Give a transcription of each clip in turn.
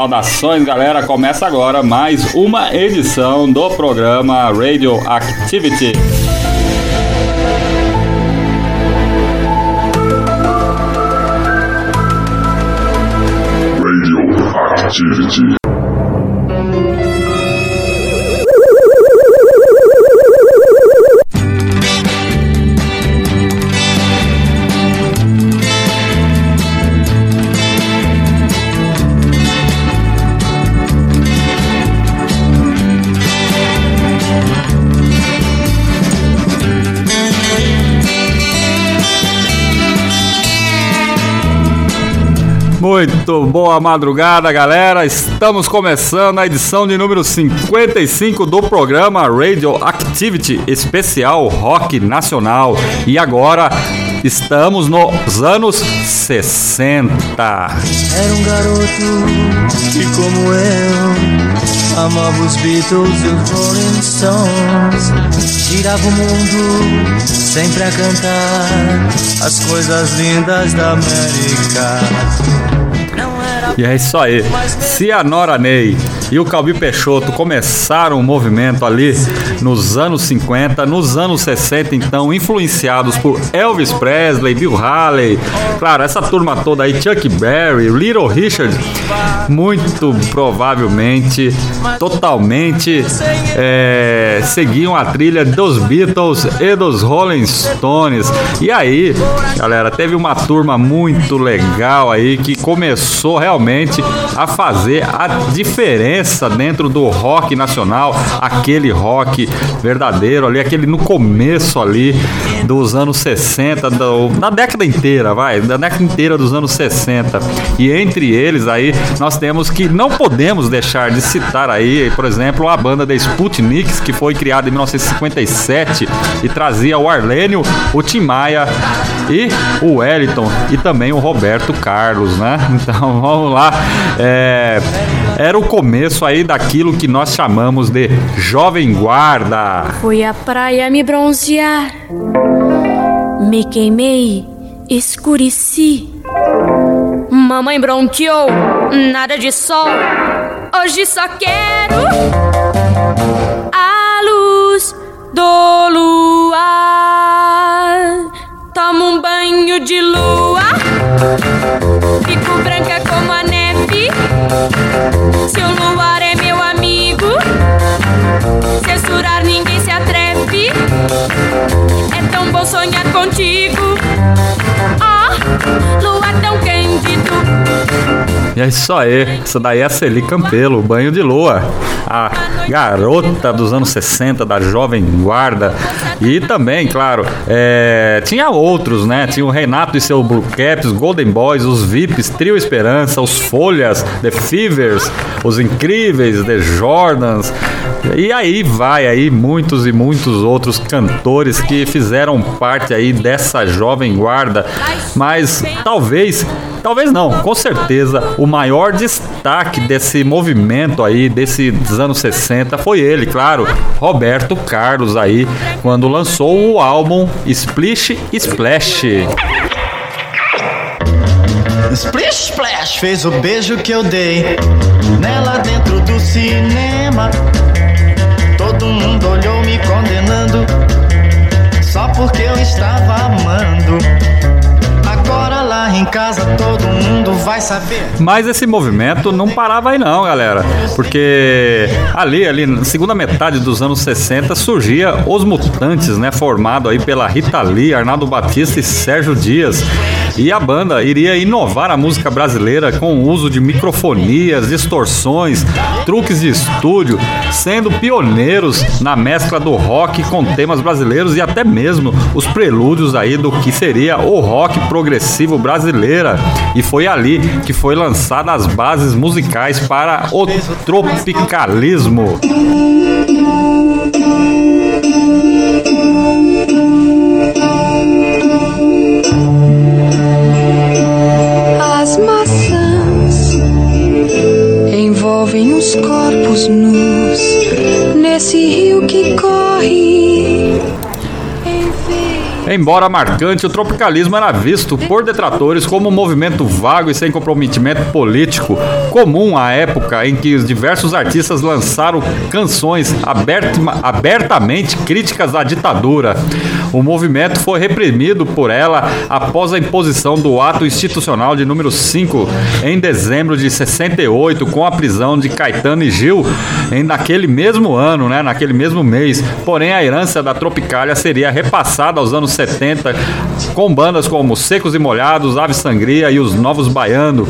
Saudações, galera! Começa agora mais uma edição do programa Radioactivity. Radioactivity. Muito boa madrugada, galera. Estamos começando a edição de número 55 do programa Radio Activity Especial Rock Nacional. E agora estamos nos anos 60. Era um garoto que, como eu, amava os Beatles e os Rolling Stones. Girava o mundo sempre a cantar as coisas lindas da América. E é isso aí. Se a Nora Ney e o Calbi Peixoto começaram o movimento ali nos anos 50, nos anos 60, então, influenciados por Elvis Presley, Bill Haley, claro, essa turma toda aí, Chuck Berry, Little Richard, muito provavelmente, totalmente é, seguiam a trilha dos Beatles e dos Rolling Stones. E aí, galera, teve uma turma muito legal aí que começou realmente a fazer a diferença dentro do rock nacional, aquele rock verdadeiro ali, aquele no começo ali dos anos 60, do, da década inteira, vai, da década inteira dos anos 60. E entre eles aí nós temos que não podemos deixar de citar aí, por exemplo, a banda da Sputniks, que foi criada em 1957 e trazia o Arlênio, o Tim Maia e o Wellington e também o Roberto Carlos, né? Então vamos lá. É, era o começo aí daquilo que nós chamamos de Jovem Guarda. Fui à praia me bronzear, me queimei, escureci. Mamãe bronqueou, nada de sol. Hoje só quero a luz do luar. Tomo um banho de lua, fico branca como a neve. Se o luar é meu amigo, censurar ninguém se atreve. É tão bom sonhar contigo. Oh, luar tão cândido. E é isso aí, essa daí é a Celi Campelo, Banho de Lua, a garota dos anos 60 da Jovem Guarda. E também, claro, é, tinha outros, né? Tinha o Renato e seu Blue Caps, Golden Boys, os VIPs, Trio Esperança, os Folhas, The Fevers, os Incríveis, The Jordans. E aí vai aí muitos e muitos outros cantores que fizeram parte aí dessa Jovem Guarda, mas talvez Talvez não, com certeza o maior destaque desse movimento aí, desses anos 60, foi ele, claro, Roberto Carlos aí, quando lançou o álbum Splish Splash. Splish Splash fez o beijo que eu dei nela dentro do cinema. Todo mundo olhou me condenando só porque eu estava amando. Em casa todo mundo vai saber. Mas esse movimento não parava aí não, galera. Porque ali, ali, na segunda metade dos anos 60, surgia Os Mutantes, né? Formado aí pela Rita Lee, Arnaldo Batista e Sérgio Dias. E a banda iria inovar a música brasileira com o uso de microfonias, distorções, truques de estúdio, sendo pioneiros na mescla do rock com temas brasileiros e até mesmo os prelúdios aí do que seria o rock progressivo brasileira. E foi ali que foi lançada as bases musicais para o tropicalismo. corpos nus nesse rio. Embora marcante, o tropicalismo era visto por detratores como um movimento vago e sem comprometimento político, comum à época em que os diversos artistas lançaram canções abertamente críticas à ditadura. O movimento foi reprimido por ela após a imposição do ato institucional de número 5 em dezembro de 68, com a prisão de Caetano e Gil em naquele mesmo ano, né, naquele mesmo mês. Porém, a herança da Tropicália seria repassada aos anos 70, com bandas como Secos e Molhados, Ave Sangria e os Novos Baiano,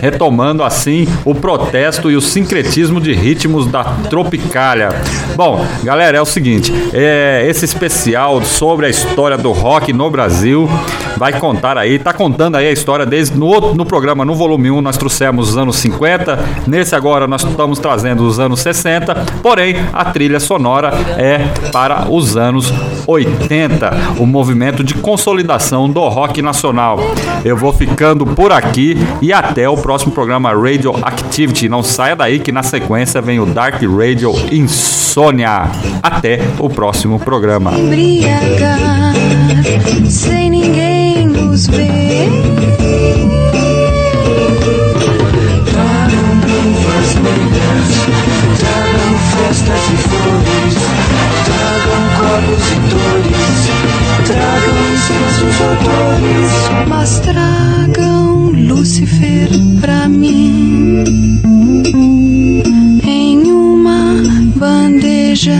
retomando assim o protesto e o sincretismo de ritmos da Tropicália. Bom, galera, é o seguinte, é, esse especial sobre a história do rock no Brasil vai contar aí, tá contando aí a história desde no, no programa, no volume 1, nós trouxemos os anos 50, nesse agora nós estamos trazendo os anos 60, porém a trilha sonora é para os anos 80, o movimento de consolidação do rock nacional. Eu vou ficando por aqui e até o próximo programa Radio Activity. Não saia daí que na sequência vem o Dark Radio Insônia. Até o próximo programa. Sem ninguém nos ver. Nossos odores. Mas tragam Lúcifer pra mim em uma bandeja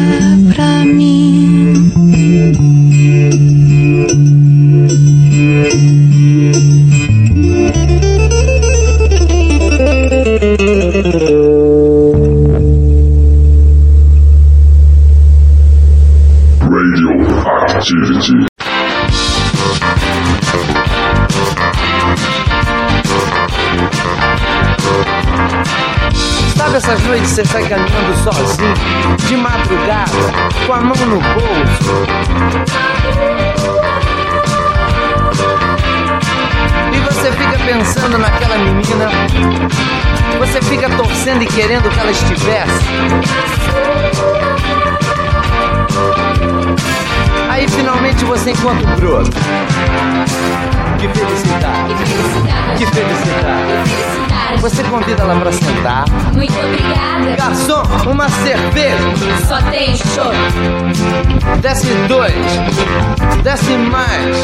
estivesse. Aí finalmente você encontra o broto. Que felicidade! Que felicidade! Você convida ela pra sentar. Muito obrigada. Garçom, uma cerveja. Só tem show. Desce dois. Desce mais.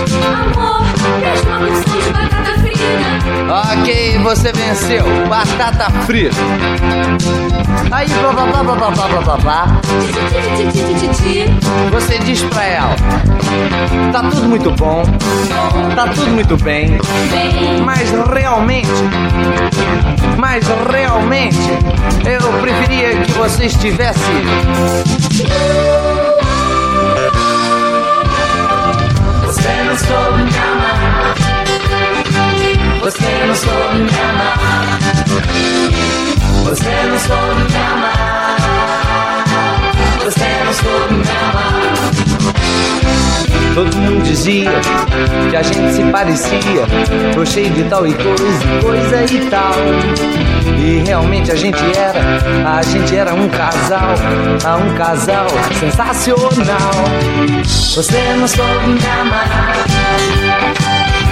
Amor, traz uma porção de batata frita. Ok, você venceu. Batata frita. Aí, blá blá blá blá blá blá blá blá. Você diz pra ela: Tá tudo muito bom. Tá tudo muito bem. Mas realmente, mas realmente, eu preferia que você estivesse. Você não soube. Você não soube me amar. Você não soube me amar. Você não soube me amar. Todo mundo dizia que a gente se parecia, tô cheio de tal e coisa, coisa e tal. E realmente a gente era, a gente era um casal, ah, um casal sensacional. Você não soube me amar.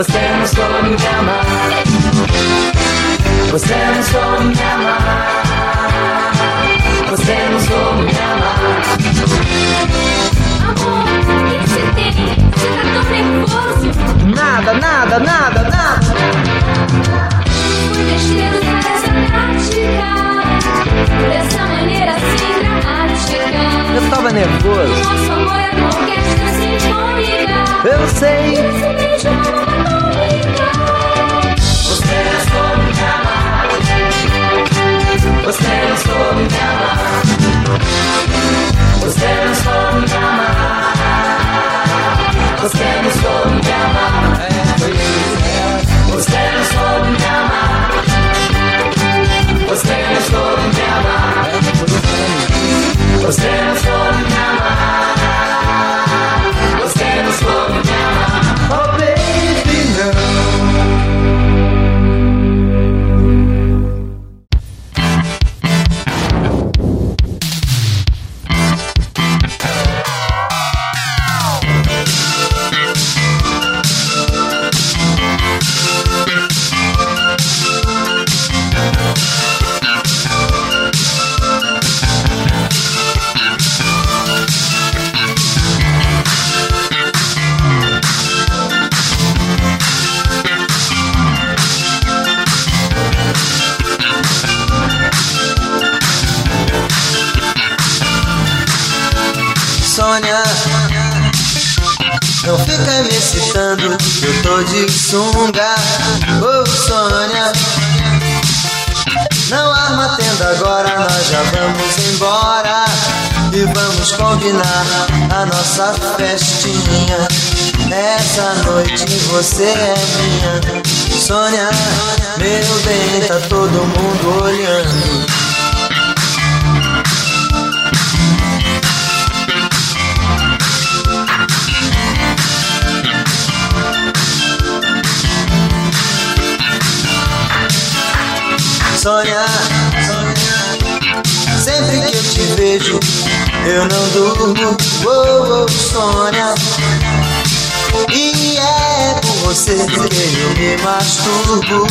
Você não soube me amar. Você não soube me amar. Você não soube me amar. amor, o que você tem? Você tá tão nervoso. Nada, nada, nada, Sônia, sempre que eu te vejo, eu não durmo. Oh, oh, Sônia. E é por você que eu me masturbo.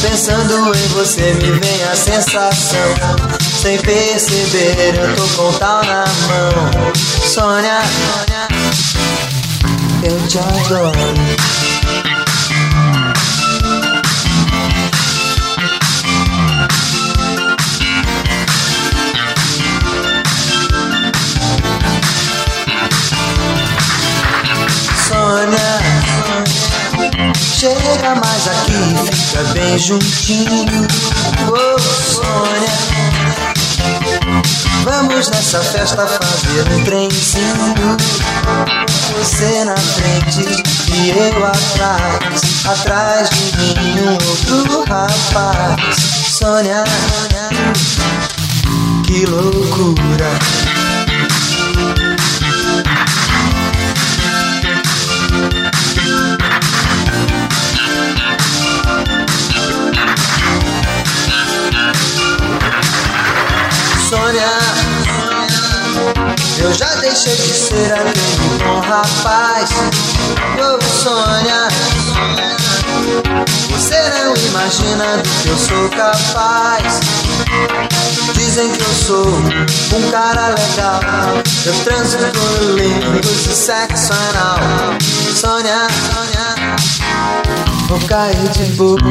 Pensando em você me vem a sensação. Sem perceber, eu tô com tal na mão. Sônia, eu te adoro. Chega mais aqui, fica bem juntinho. Oh, Sônia. Vamos nessa festa fazer um trenzinho. Você na frente e eu atrás. Atrás de mim um outro rapaz. Sônia, que loucura. Já deixei de ser aquele bom rapaz. Oh, Sônia, você não imagina do que eu sou capaz. Dizem que eu sou um cara legal. Eu transito lindos e sexo anal. Sônia, vou cair de boca.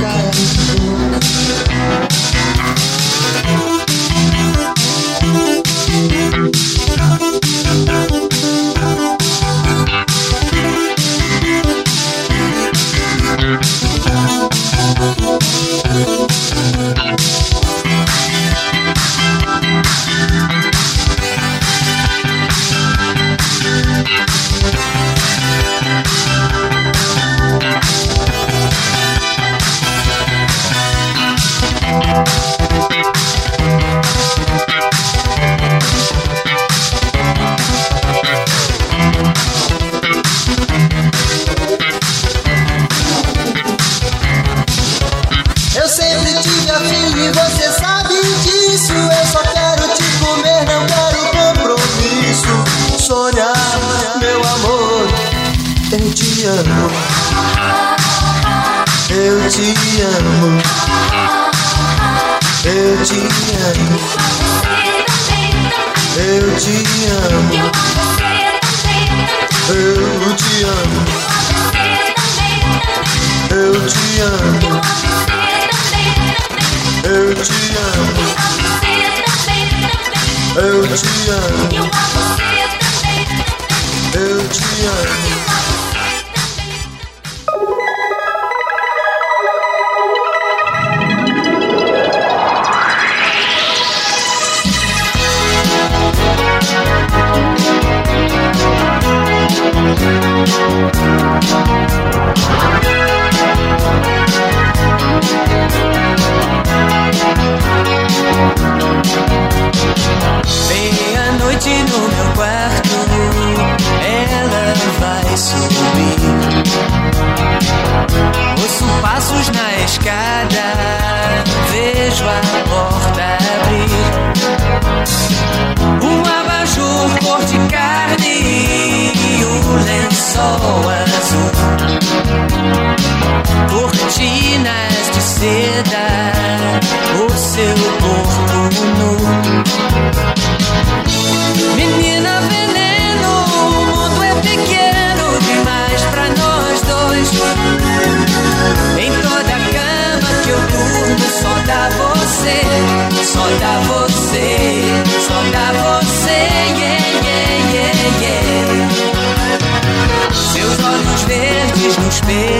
baby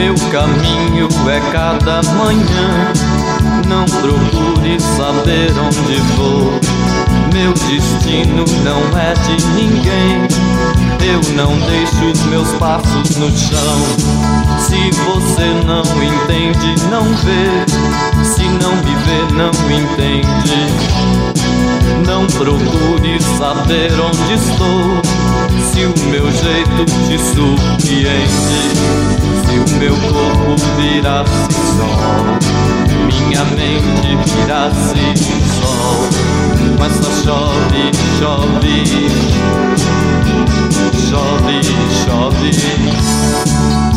Meu caminho é cada manhã. Não procure saber onde vou. Meu destino não é de ninguém. Eu não deixo os meus passos no chão. Se você não entende, não vê. Se não me vê, não entende. Não procure saber onde estou. Se o meu jeito te surpreende, se o meu corpo virasse sol, minha mente virasse sol, mas só chove, chove, chove, chove.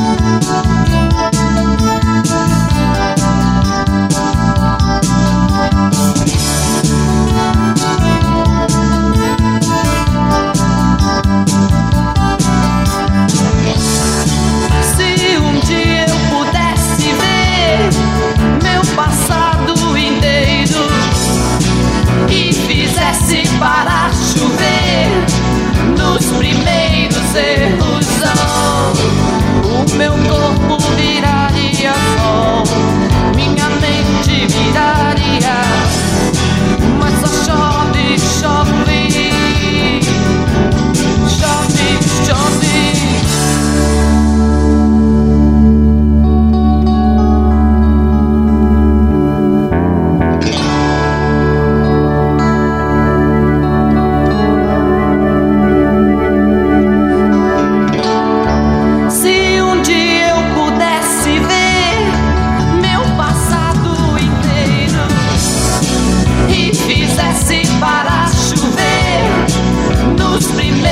me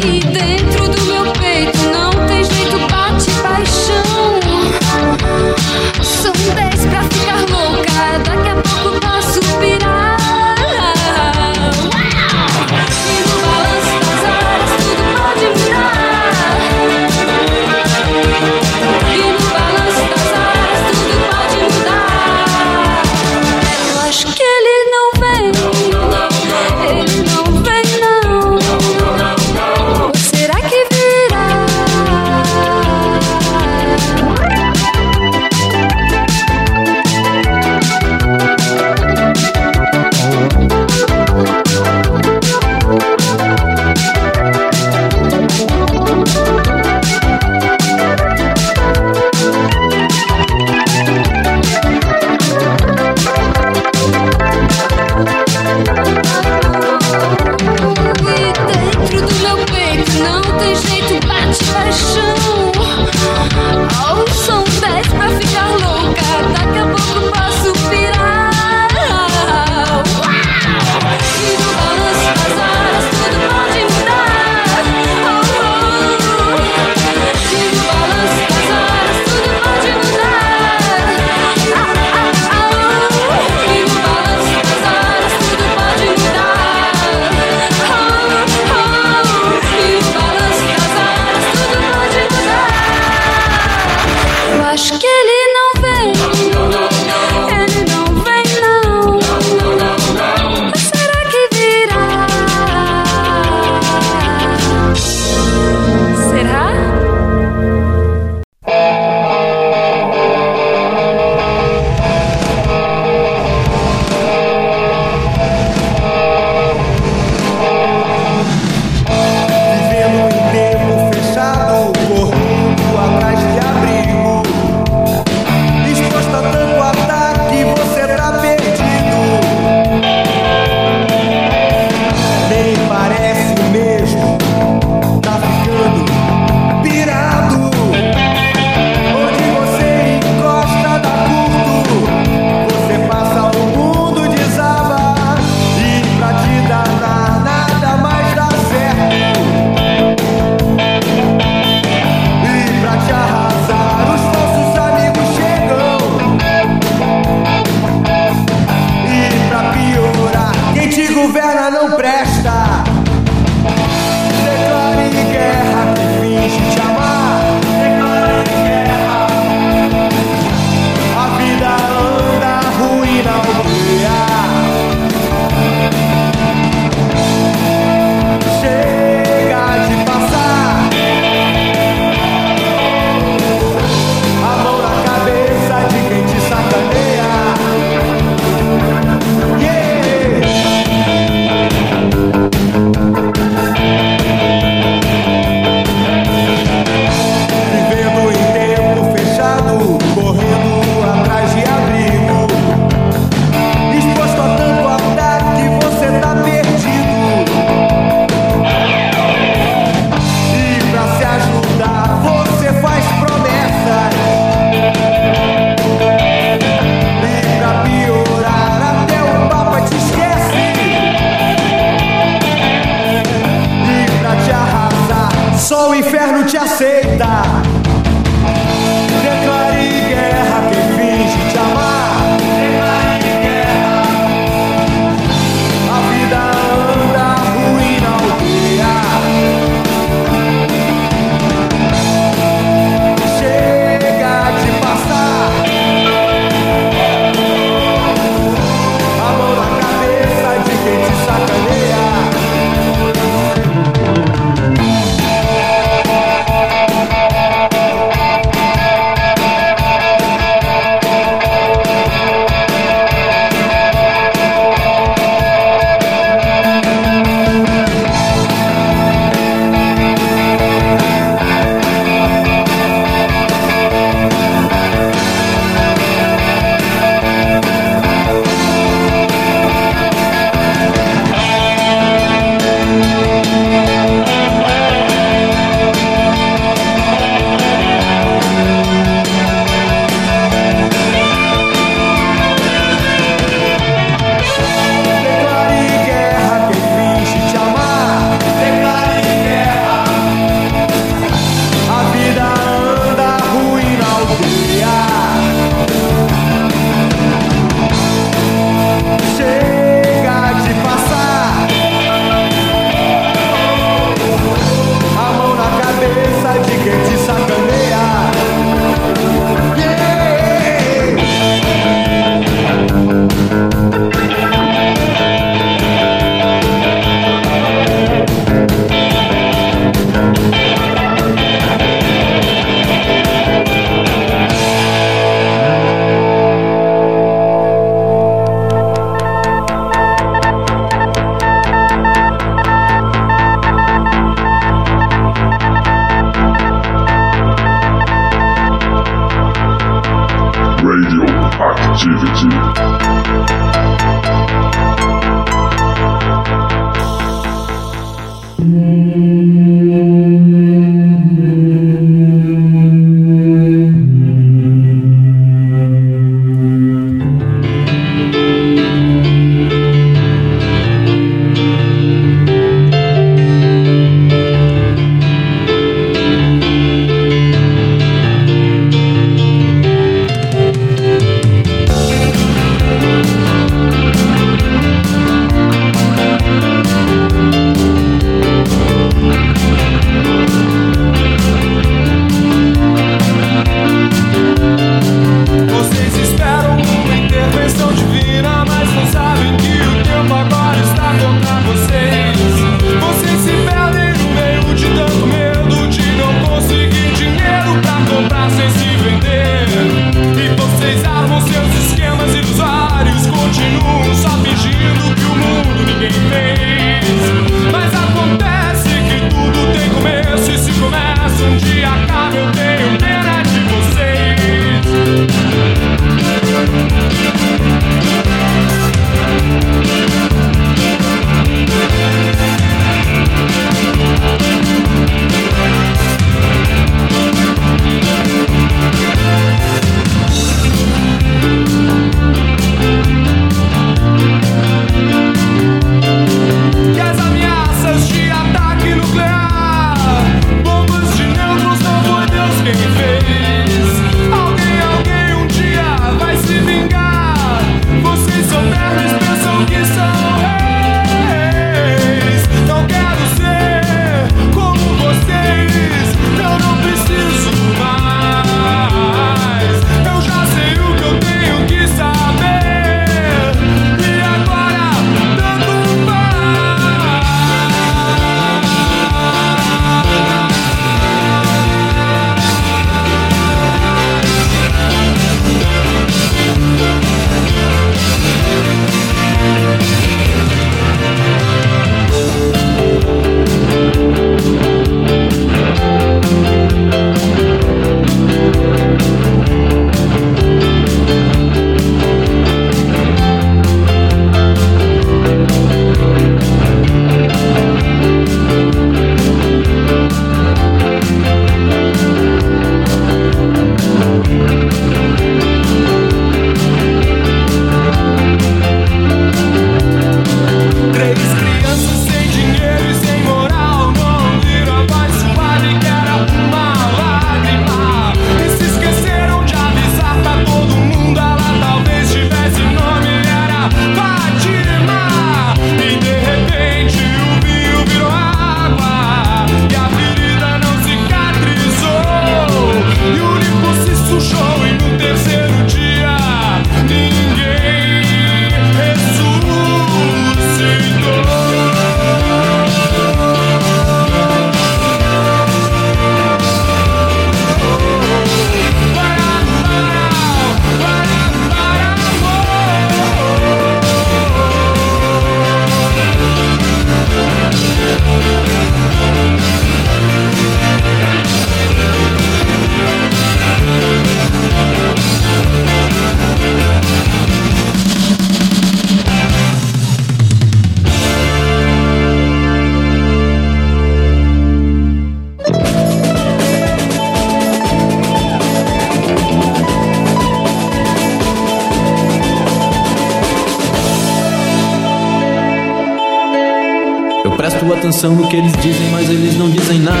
atenção no que eles dizem, mas eles não dizem nada.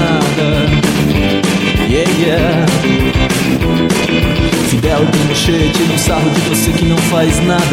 Yeah, yeah. Fidel tem mochete, no sarro de você que não faz nada.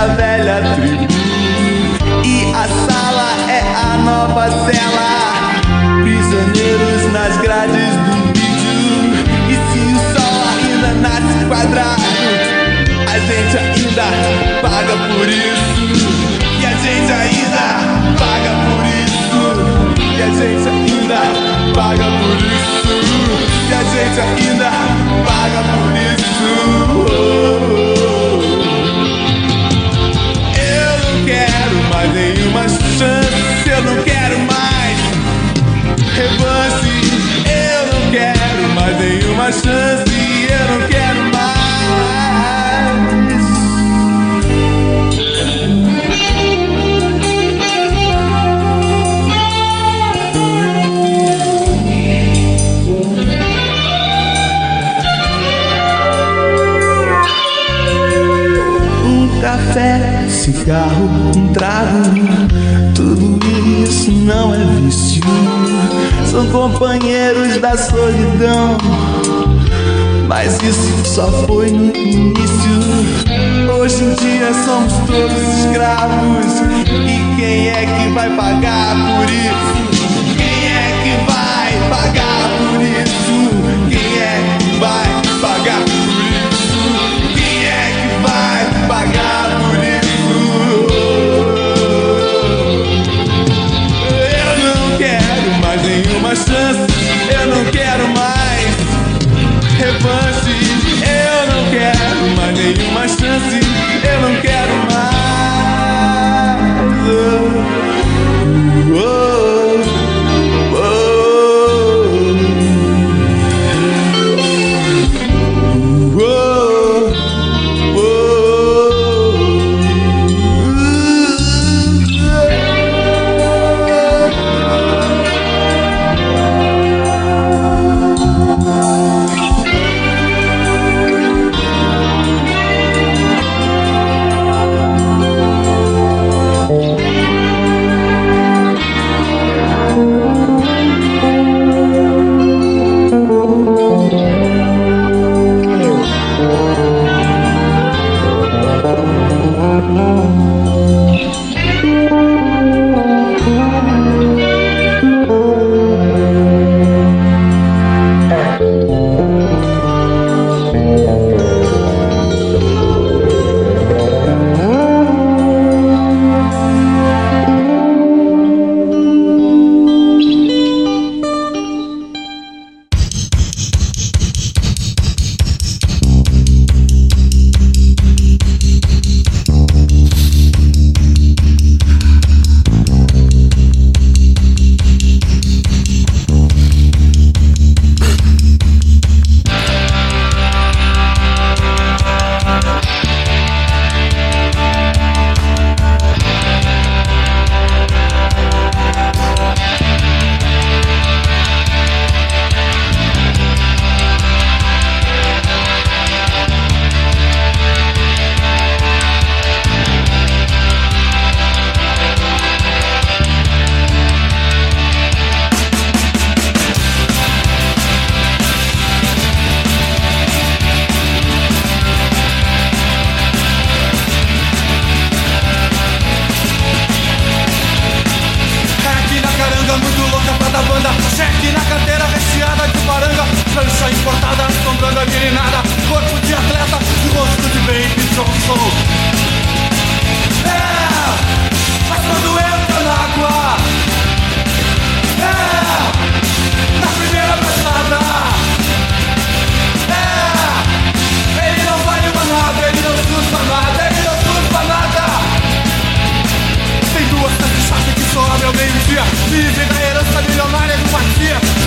da velha tribo. E a sala é a nova cela. Prisioneiros nas grades do vídeo. E se o sol ainda nasce quadrado, a gente ainda paga por isso. E a gente ainda paga por isso. E a gente ainda paga por isso. E a gente ainda paga por isso. relance. Eu não quero mais nenhuma chance. Eu não quero mais. Um café, cigarro, um trago tudo isso não é vício, são companheiros da solidão. Mas isso só foi no início. Hoje em dia somos todos escravos. E quem é que vai pagar por isso? was Importada, assombrando a guirinada Corpo de atleta e rosto de Baby Johnson. É, mas quando entra na água É, na primeira passada É, ele não vale uma nada, ele não surfa nada, ele não surfa nada. Tem duas tantas que só abrem ao meio-dia Vivem da herança milionária do partido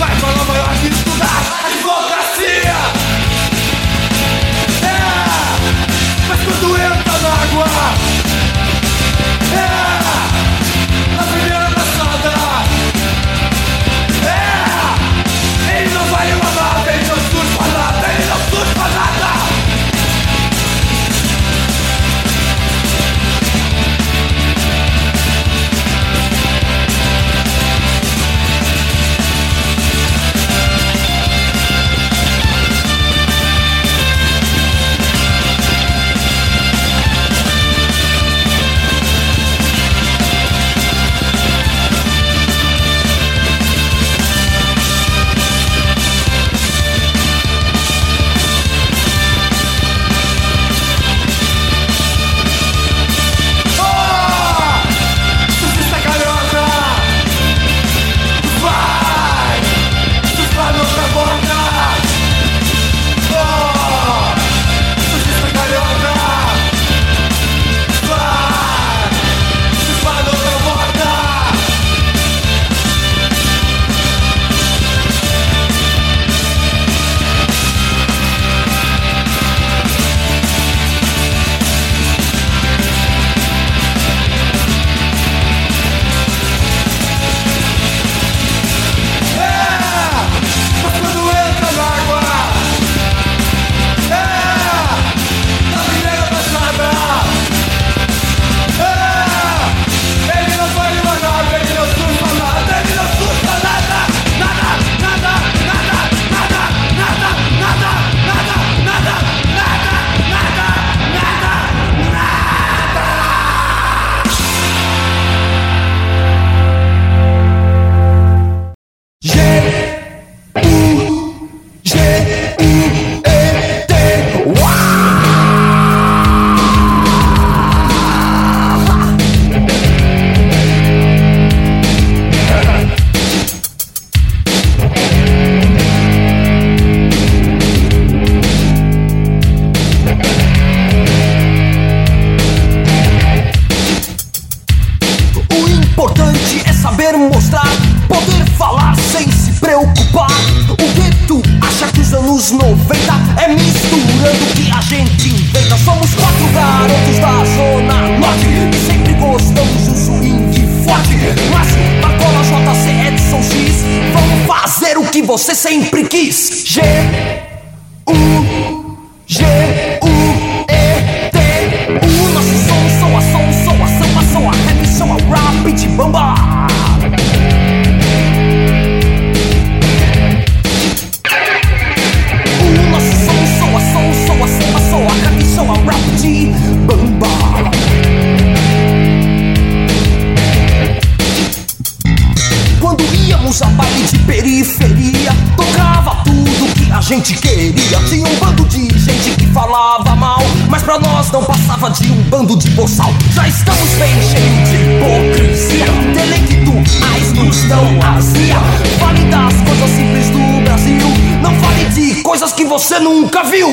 periferia tocava tudo que a gente queria. Tinha um bando de gente que falava mal, mas pra nós não passava de um bando de boçal. Já estamos bem cheios de hipocrisia, intelectuais nos dão azia. Fale das coisas simples do Brasil, não fale de coisas que você nunca viu.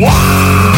Uau!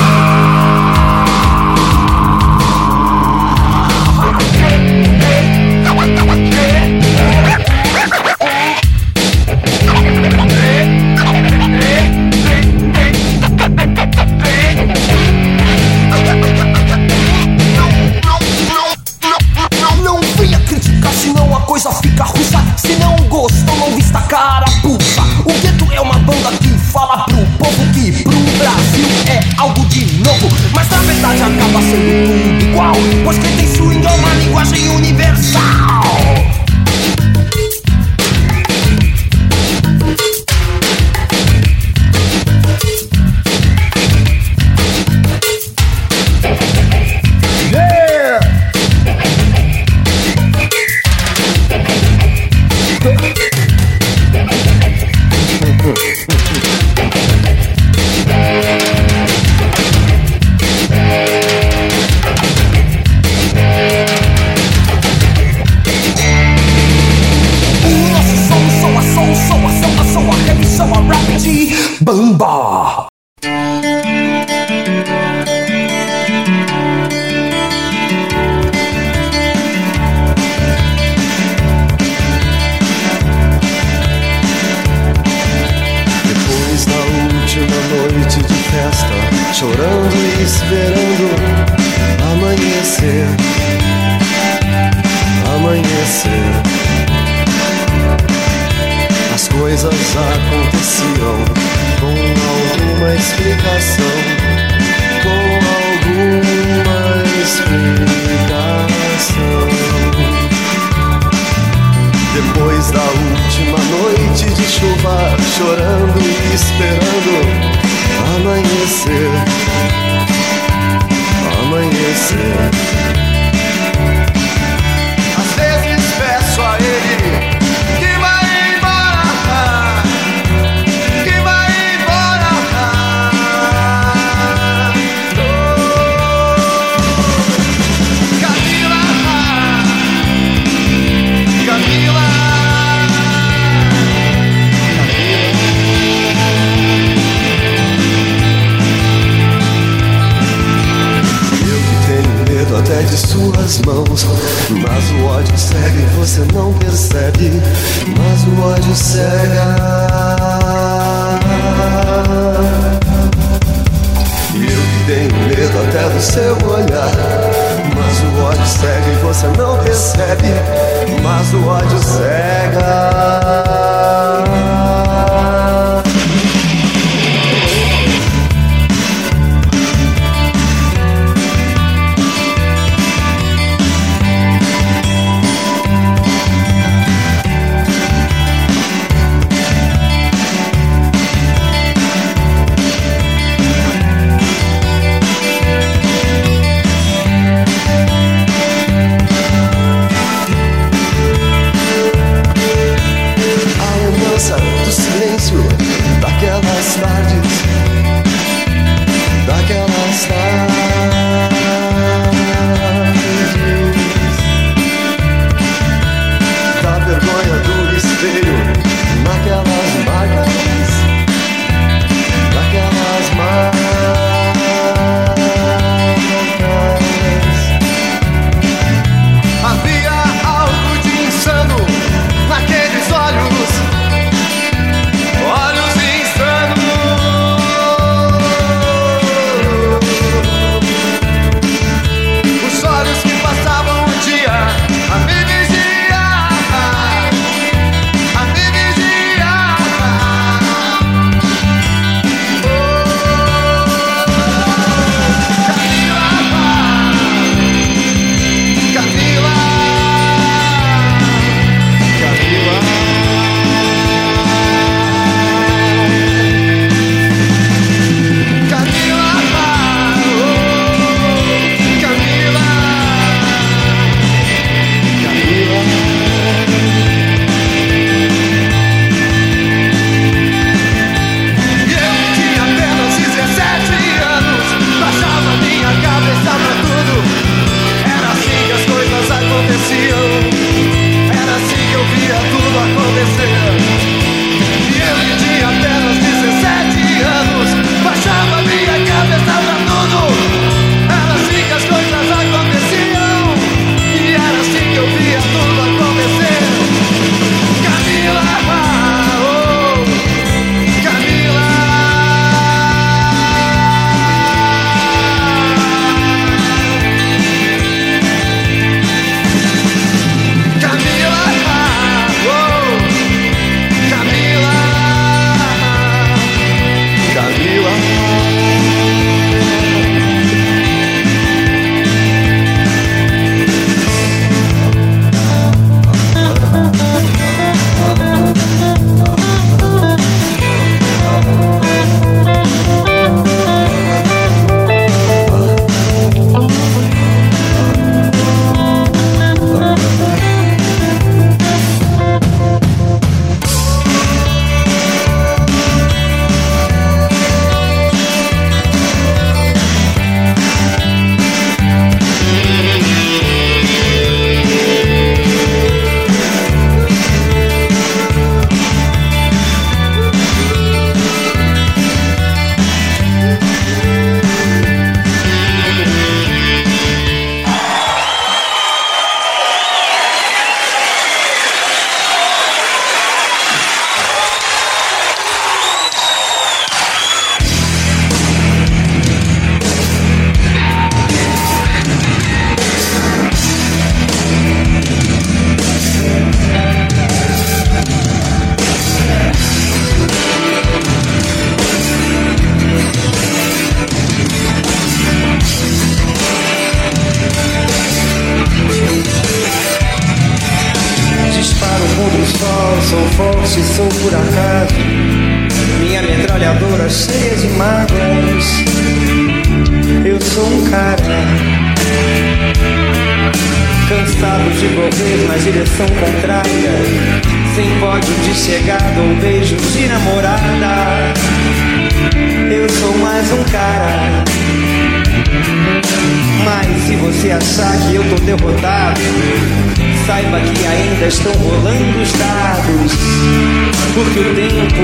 Tempo,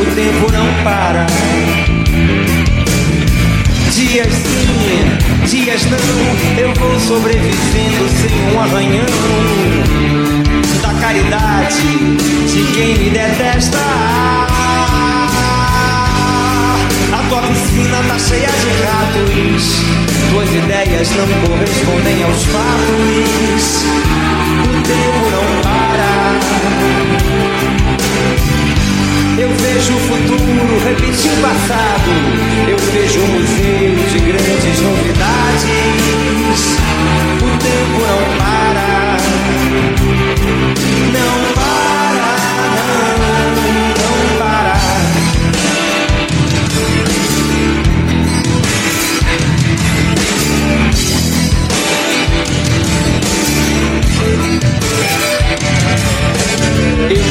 o tempo não para. Dias sim, dias não, eu vou sobrevivendo sem um arranhão. Da caridade de quem me detesta. A tua piscina tá cheia de ratos. Tuas ideias não correspondem aos fatos. O tempo não para. Eu vejo o futuro repetir o passado. Eu vejo um museu de grandes novidades. O tempo não para.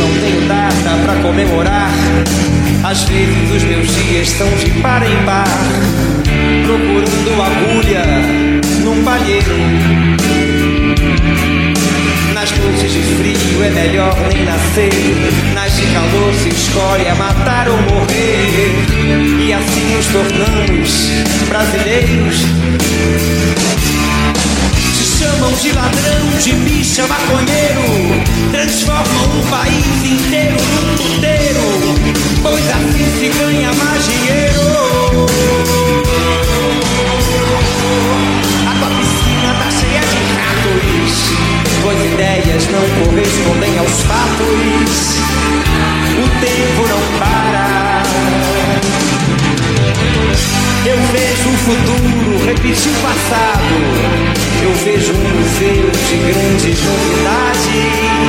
Não tenho data pra comemorar. Às vezes os meus dias são de par em par. Procurando agulha num palheiro. Nas noites de frio é melhor nem nascer. Nas de calor se escolhe a matar ou morrer. E assim nos tornamos brasileiros. Chamam de ladrão, de bicha, maconheiro. Transformam um país inteiro num puteiro. Pois assim se ganha mais dinheiro. A tua piscina tá cheia de ratos. Tuas ideias não correspondem aos fatos. O tempo não para. Eu vejo o futuro repetir o passado. Eu vejo um museu de grandes novidades.